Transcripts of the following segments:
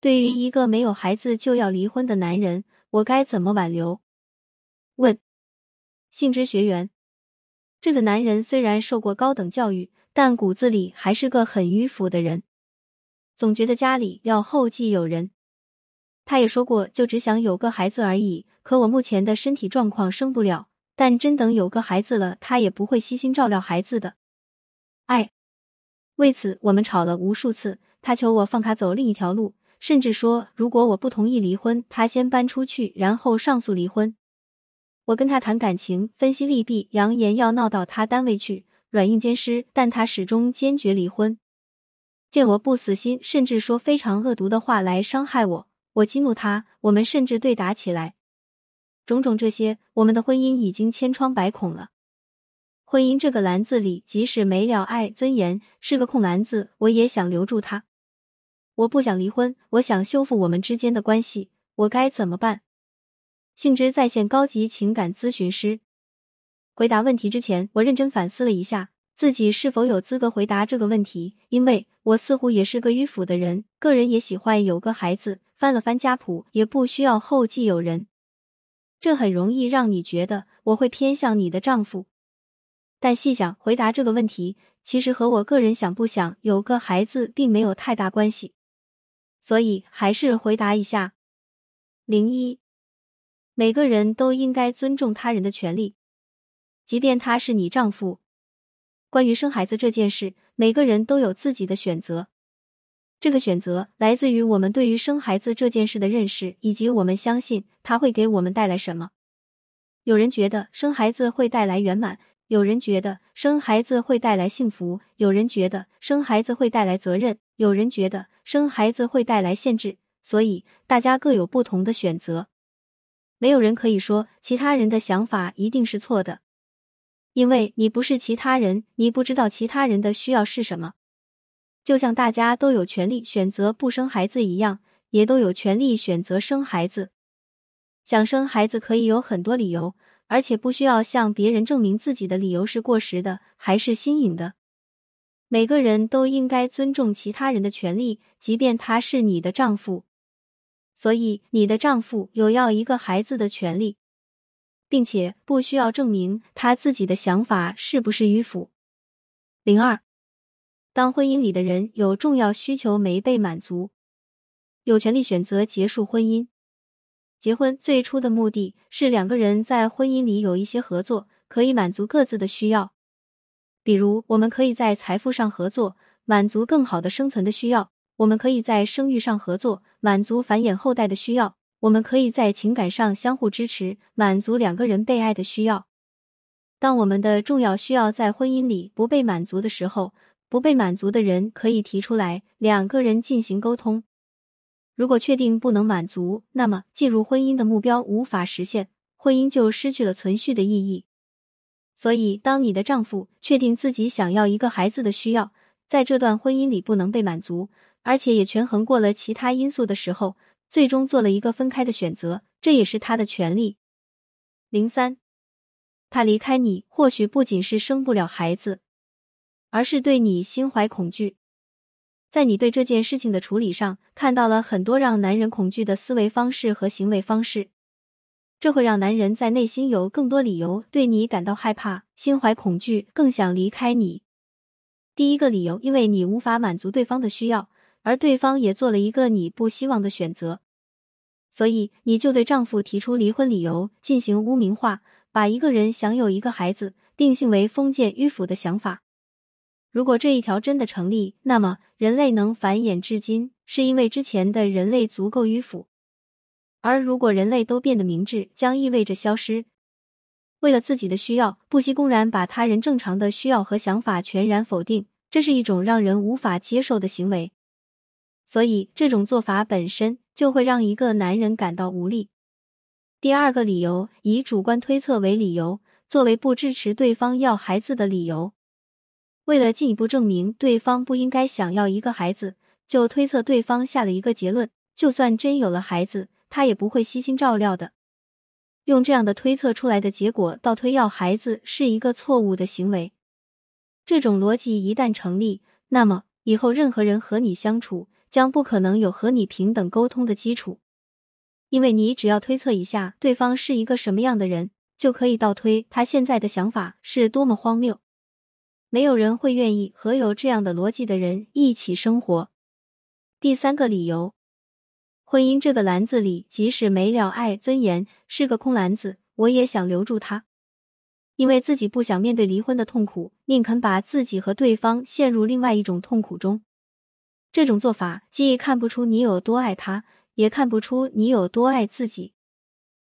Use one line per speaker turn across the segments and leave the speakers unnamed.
对于一个没有孩子就要离婚的男人，我该怎么挽留？问，性知学员，这个男人虽然受过高等教育，但骨子里还是个很迂腐的人，总觉得家里要后继有人。他也说过，就只想有个孩子而已。可我目前的身体状况生不了，但真等有个孩子了，他也不会悉心照料孩子的。哎，为此我们吵了无数次，他求我放他走另一条路，甚至说如果我不同意离婚，他先搬出去，然后上诉离婚。我跟他谈感情，分析利弊，扬言要闹到他单位去，软硬兼施，但他始终坚决离婚。见我不死心，甚至说非常恶毒的话来伤害我。我激怒他，我们甚至对打起来。种种这些，我们的婚姻已经千疮百孔了。婚姻这个篮子里，即使没了爱、尊严，是个空篮子，我也想留住他。我不想离婚，我想修复我们之间的关系，我该怎么办？性质在线高级情感咨询师。回答问题之前，我认真反思了一下。自己是否有资格回答这个问题？因为我似乎也是个迂腐的人，个人也喜欢有个孩子。翻了翻家谱，也不需要后继有人，这很容易让你觉得我会偏向你的丈夫。但细想，回答这个问题，其实和我个人想不想有个孩子并没有太大关系。所以还是回答一下：零一，每个人都应该尊重他人的权利，即便他是你丈夫。关于生孩子这件事，每个人都有自己的选择。这个选择来自于我们对于生孩子这件事的认识，以及我们相信他会给我们带来什么。有人觉得生孩子会带来圆满，有人觉得生孩子会带来幸福，有人觉得生孩子会带来责任，有人觉得生孩子会带来限制。所以大家各有不同的选择，没有人可以说其他人的想法一定是错的。因为你不是其他人，你不知道其他人的需要是什么。就像大家都有权利选择不生孩子一样，也都有权利选择生孩子。想生孩子可以有很多理由，而且不需要向别人证明自己的理由是过时的还是新颖的。每个人都应该尊重其他人的权利，即便他是你的丈夫。所以，你的丈夫有要一个孩子的权利。并且不需要证明他自己的想法是不是迂腐。零二，当婚姻里的人有重要需求没被满足，有权利选择结束婚姻。结婚最初的目的是两个人在婚姻里有一些合作，可以满足各自的需要。比如，我们可以在财富上合作，满足更好的生存的需要；我们可以在生育上合作，满足繁衍后代的需要。我们可以在情感上相互支持，满足两个人被爱的需要。当我们的重要需要在婚姻里不被满足的时候，不被满足的人可以提出来，两个人进行沟通。如果确定不能满足，那么进入婚姻的目标无法实现，婚姻就失去了存续的意义。所以，当你的丈夫确定自己想要一个孩子的需要，在这段婚姻里不能被满足，而且也权衡过了其他因素的时候。最终做了一个分开的选择，这也是他的权利。零三，他离开你，或许不仅是生不了孩子，而是对你心怀恐惧。在你对这件事情的处理上，看到了很多让男人恐惧的思维方式和行为方式，这会让男人在内心有更多理由对你感到害怕、心怀恐惧，更想离开你。第一个理由，因为你无法满足对方的需要。而对方也做了一个你不希望的选择，所以你就对丈夫提出离婚理由，进行污名化，把一个人想有一个孩子定性为封建迂腐的想法。如果这一条真的成立，那么人类能繁衍至今，是因为之前的人类足够迂腐；而如果人类都变得明智，将意味着消失。为了自己的需要，不惜公然把他人正常的需要和想法全然否定，这是一种让人无法接受的行为。所以，这种做法本身就会让一个男人感到无力。第二个理由，以主观推测为理由，作为不支持对方要孩子的理由。为了进一步证明对方不应该想要一个孩子，就推测对方下了一个结论：就算真有了孩子，他也不会悉心照料的。用这样的推测出来的结果倒推要孩子是一个错误的行为。这种逻辑一旦成立，那么以后任何人和你相处。将不可能有和你平等沟通的基础，因为你只要推测一下对方是一个什么样的人，就可以倒推他现在的想法是多么荒谬。没有人会愿意和有这样的逻辑的人一起生活。第三个理由，婚姻这个篮子里，即使没了爱、尊严，是个空篮子，我也想留住它。因为自己不想面对离婚的痛苦，宁肯把自己和对方陷入另外一种痛苦中。这种做法既看不出你有多爱他，也看不出你有多爱自己，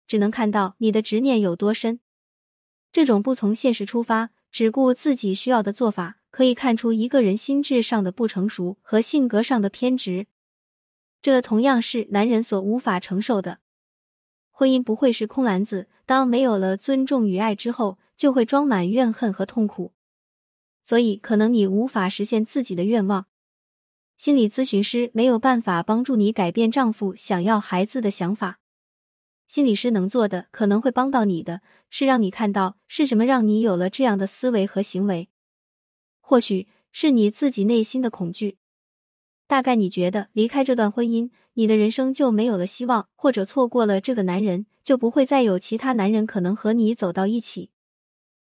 只能看到你的执念有多深。这种不从现实出发，只顾自己需要的做法，可以看出一个人心智上的不成熟和性格上的偏执。这同样是男人所无法承受的。婚姻不会是空篮子，当没有了尊重与爱之后。就会装满怨恨和痛苦，所以可能你无法实现自己的愿望。心理咨询师没有办法帮助你改变丈夫想要孩子的想法。心理师能做的，可能会帮到你的，是让你看到是什么让你有了这样的思维和行为。或许是你自己内心的恐惧。大概你觉得离开这段婚姻，你的人生就没有了希望，或者错过了这个男人，就不会再有其他男人可能和你走到一起。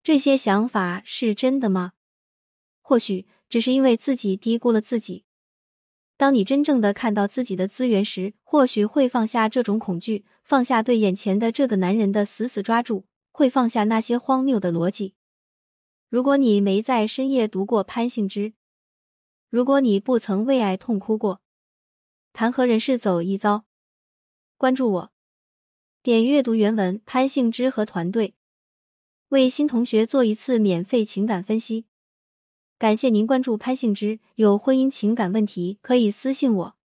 这些想法是真的吗？或许只是因为自己低估了自己。当你真正的看到自己的资源时，或许会放下这种恐惧，放下对眼前的这个男人的死死抓住，会放下那些荒谬的逻辑。如果你没在深夜读过潘幸之，如果你不曾为爱痛哭过，谈何人世走一遭？关注我，点阅读原文。潘幸之和团队。为新同学做一次免费情感分析，感谢您关注潘幸之。有婚姻情感问题可以私信我。